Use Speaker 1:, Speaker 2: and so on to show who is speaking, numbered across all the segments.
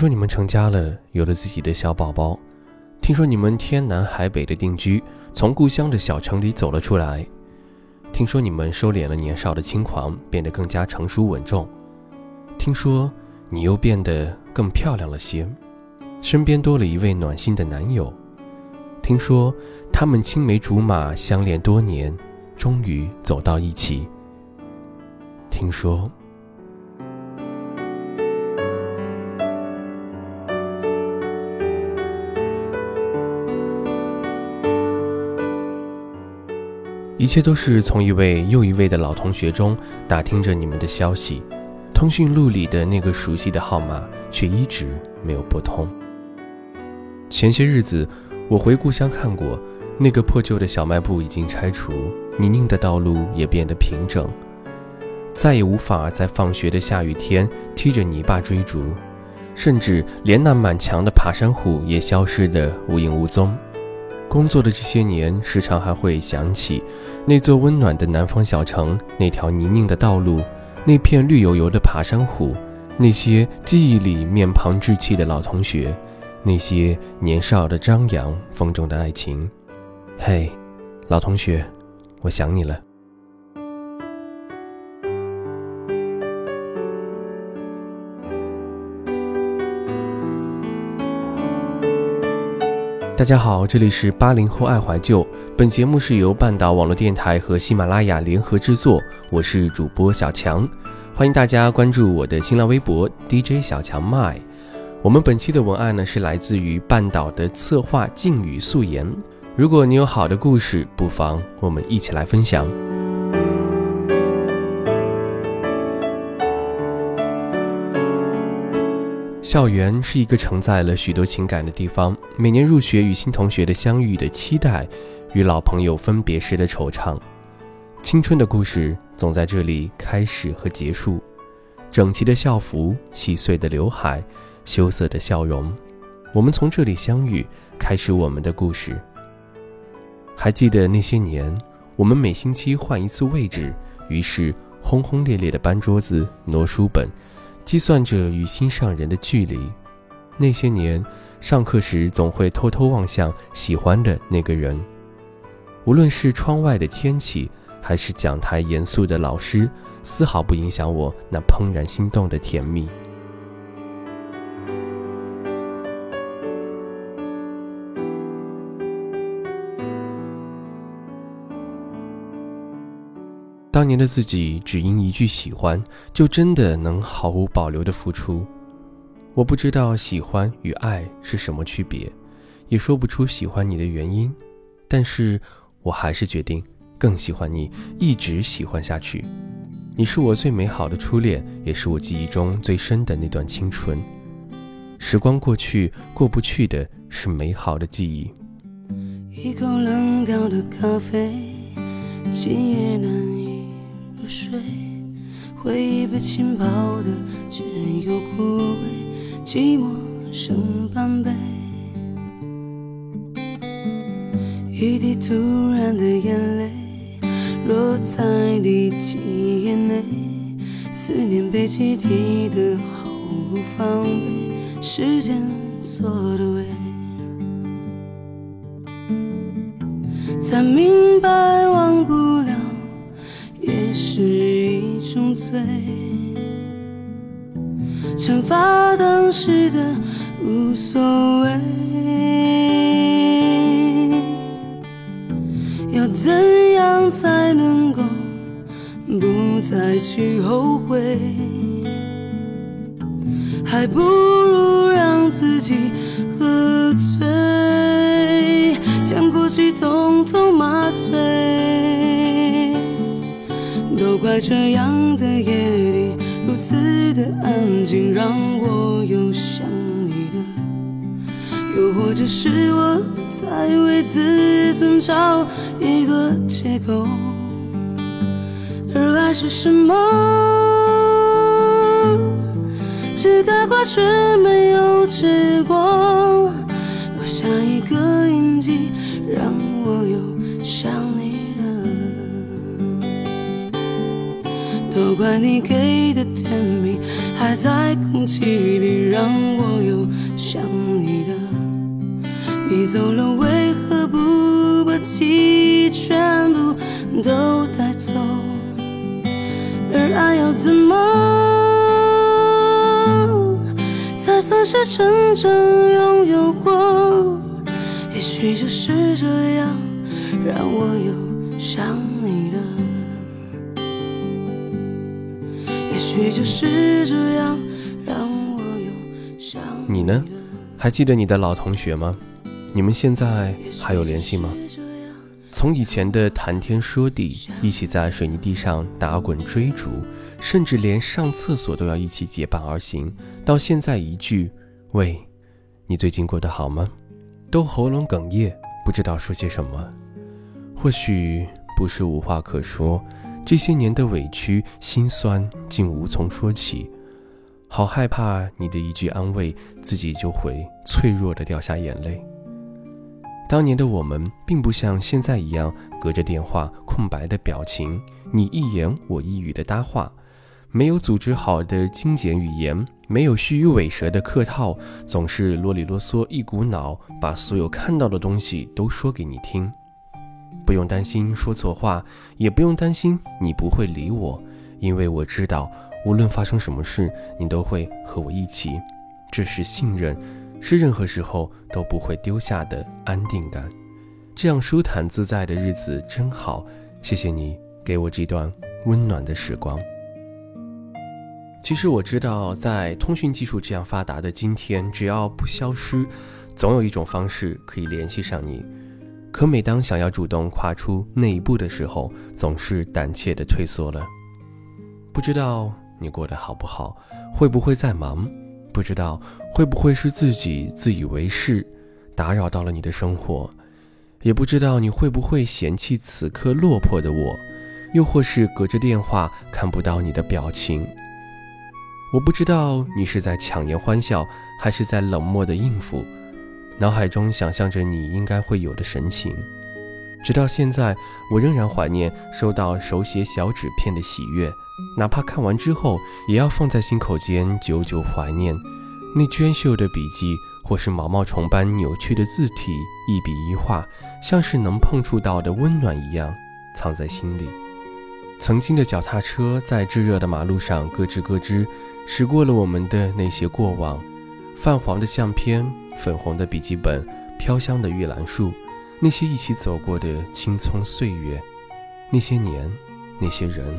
Speaker 1: 说你们成家了，有了自己的小宝宝。听说你们天南海北的定居，从故乡的小城里走了出来。听说你们收敛了年少的轻狂，变得更加成熟稳重。听说你又变得更漂亮了些，身边多了一位暖心的男友。听说他们青梅竹马，相恋多年，终于走到一起。听说。一切都是从一位又一位的老同学中打听着你们的消息，通讯录里的那个熟悉的号码却一直没有拨通。前些日子我回故乡看过，那个破旧的小卖部已经拆除，泥泞的道路也变得平整，再也无法在放学的下雨天踢着泥巴追逐，甚至连那满墙的爬山虎也消失得无影无踪。工作的这些年，时常还会想起那座温暖的南方小城，那条泥泞的道路，那片绿油油的爬山虎，那些记忆里面庞稚气的老同学，那些年少的张扬风中的爱情。嘿，老同学，我想你了。大家好，这里是八零后爱怀旧。本节目是由半岛网络电台和喜马拉雅联合制作，我是主播小强，欢迎大家关注我的新浪微博 DJ 小强麦。我们本期的文案呢是来自于半岛的策划静语素颜。如果你有好的故事，不妨我们一起来分享。校园是一个承载了许多情感的地方。每年入学与新同学的相遇的期待，与老朋友分别时的惆怅，青春的故事总在这里开始和结束。整齐的校服，细碎的刘海，羞涩的笑容，我们从这里相遇，开始我们的故事。还记得那些年，我们每星期换一次位置，于是轰轰烈烈的搬桌子、挪书本。计算着与心上人的距离，那些年，上课时总会偷偷望向喜欢的那个人。无论是窗外的天气，还是讲台严肃的老师，丝毫不影响我那怦然心动的甜蜜。当年的自己，只因一句喜欢，就真的能毫无保留的付出。我不知道喜欢与爱是什么区别，也说不出喜欢你的原因，但是我还是决定更喜欢你，一直喜欢下去。你是我最美好的初恋，也是我记忆中最深的那段青春。时光过去，过不去的是美好的记忆。一口冷掉的咖啡，今夜难。水，回忆被浸泡的只有枯萎，寂寞剩半杯。一滴突然的眼泪落在第几页内，思念被集体的毫无防备，时间错的位，才明白对惩罚当时的无所谓要怎样才能够不再去后悔？还不如让自己
Speaker 2: 喝醉将过去统统麻醉。怪这样的夜里如此的安静，让我又想你了。又或者是我在为自尊找一个借口。而爱是什么？只开花却没有结果，留下一个印记，让都怪你给的甜蜜还在空气里，让我又想你了。你走了，为何不把记忆全部都带走？而爱要怎么才算是真正拥有过？也许就是这样，让我又许就是这样，让我又想
Speaker 1: 你呢？还记得你的老同学吗？你们现在还有联系吗？从以前的谈天说地，一起在水泥地上打滚追逐，甚至连上厕所都要一起结伴而行，到现在一句“喂，你最近过得好吗”，都喉咙哽咽，不知道说些什么。或许不是无话可说，这些年的委屈心酸竟无从说起，好害怕你的一句安慰，自己就会脆弱的掉下眼泪。当年的我们，并不像现在一样隔着电话空白的表情，你一言我一语的搭话，没有组织好的精简语言，没有虚与委蛇的客套，总是啰里啰嗦，一股脑把所有看到的东西都说给你听。不用担心说错话，也不用担心你不会理我，因为我知道，无论发生什么事，你都会和我一起。这是信任。是任何时候都不会丢下的安定感，这样舒坦自在的日子真好。谢谢你给我这段温暖的时光。其实我知道，在通讯技术这样发达的今天，只要不消失，总有一种方式可以联系上你。可每当想要主动跨出那一步的时候，总是胆怯的退缩了。不知道你过得好不好，会不会在忙？不知道会不会是自己自以为是，打扰到了你的生活，也不知道你会不会嫌弃此刻落魄的我，又或是隔着电话看不到你的表情。我不知道你是在强颜欢笑，还是在冷漠的应付，脑海中想象着你应该会有的神情。直到现在，我仍然怀念收到手写小纸片的喜悦。哪怕看完之后，也要放在心口间，久久怀念那娟秀的笔迹，或是毛毛虫般扭曲的字体，一笔一画，像是能碰触到的温暖一样，藏在心里。曾经的脚踏车在炙热的马路上咯吱咯吱，驶过了我们的那些过往。泛黄的相片，粉红的笔记本，飘香的玉兰树，那些一起走过的青葱岁月，那些年，那些人。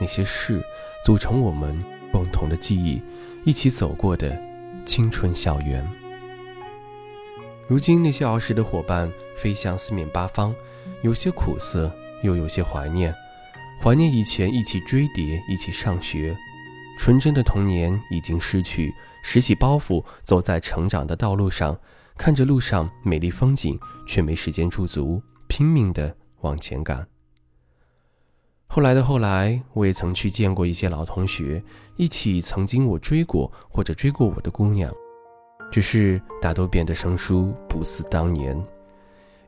Speaker 1: 那些事组成我们共同的记忆，一起走过的青春校园。如今那些儿时的伙伴飞向四面八方，有些苦涩，又有些怀念。怀念以前一起追蝶，一起上学，纯真的童年已经失去。拾起包袱，走在成长的道路上，看着路上美丽风景，却没时间驻足，拼命的往前赶。后来的后来，我也曾去见过一些老同学，一起曾经我追过或者追过我的姑娘，只是大都变得生疏，不似当年。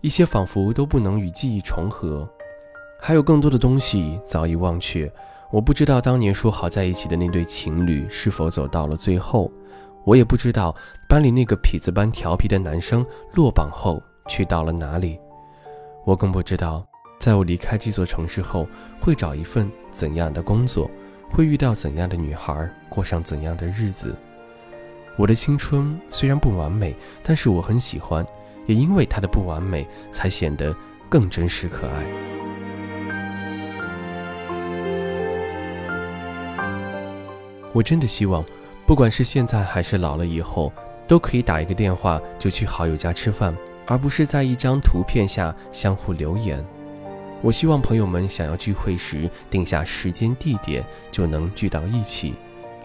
Speaker 1: 一些仿佛都不能与记忆重合，还有更多的东西早已忘却。我不知道当年说好在一起的那对情侣是否走到了最后，我也不知道班里那个痞子般调皮的男生落榜后去到了哪里，我更不知道。在我离开这座城市后，会找一份怎样的工作？会遇到怎样的女孩？过上怎样的日子？我的青春虽然不完美，但是我很喜欢，也因为它的不完美，才显得更真实可爱。我真的希望，不管是现在还是老了以后，都可以打一个电话就去好友家吃饭。而不是在一张图片下相互留言。我希望朋友们想要聚会时定下时间地点就能聚到一起，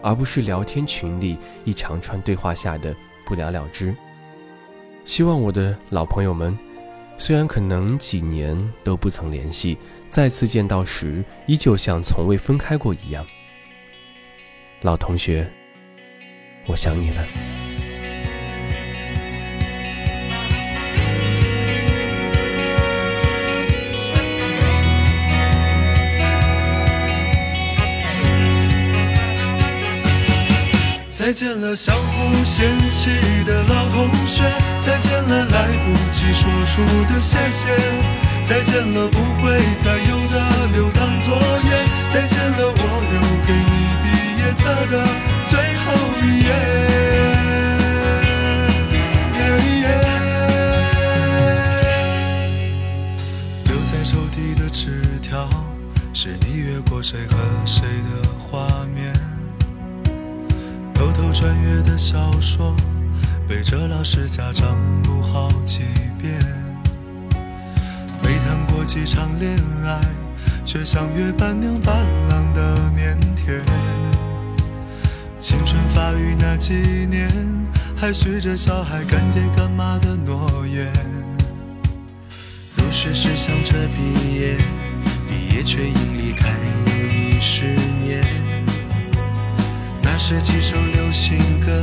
Speaker 1: 而不是聊天群里一长串对话下的不了了之。希望我的老朋友们，虽然可能几年都不曾联系，再次见到时依旧像从未分开过一样。老同学，我想你了。
Speaker 3: 再见了，相互嫌弃的老同学；再见了，来不及说出的谢谢；再见了，不会再有的留堂作业；再见了，我留给你毕业册的这老师家长读好几遍。没谈过几场恋爱，却像约伴娘伴郎的腼腆。青春发育那几年，还许着小孩干爹干妈的诺言。入学时想着毕业，毕业却因离开又一十年。那是几首流行歌，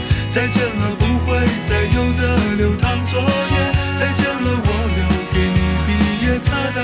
Speaker 3: 再见了，不会再有的流淌作业。再见了，我留给你毕业册的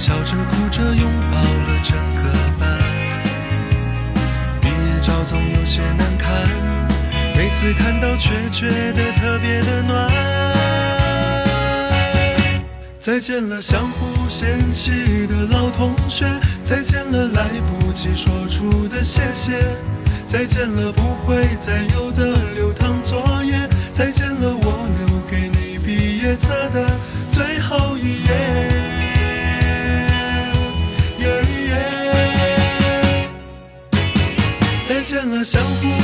Speaker 3: 笑着哭着拥抱了整个班。毕业照总有些难看，每次看到却觉得特别的暖。再见了，相互嫌弃的老同学，再见了，来不及说出的谢谢。再见了，不会再有的流淌作业。再见了，我留给你毕业册的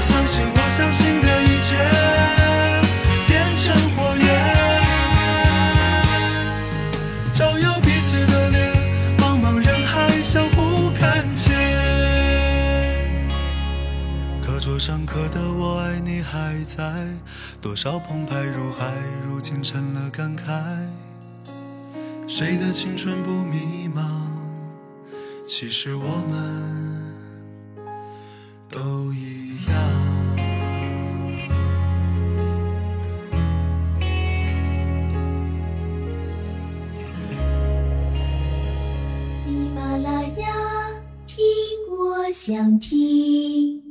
Speaker 3: 相信我相信的一切变成火焰，照耀彼此的脸，茫茫人海相互看见。课桌上刻的我爱你还在。多少澎湃如海，如今成了感慨。谁的青春不迷茫？其实我们都一样。
Speaker 4: 想听。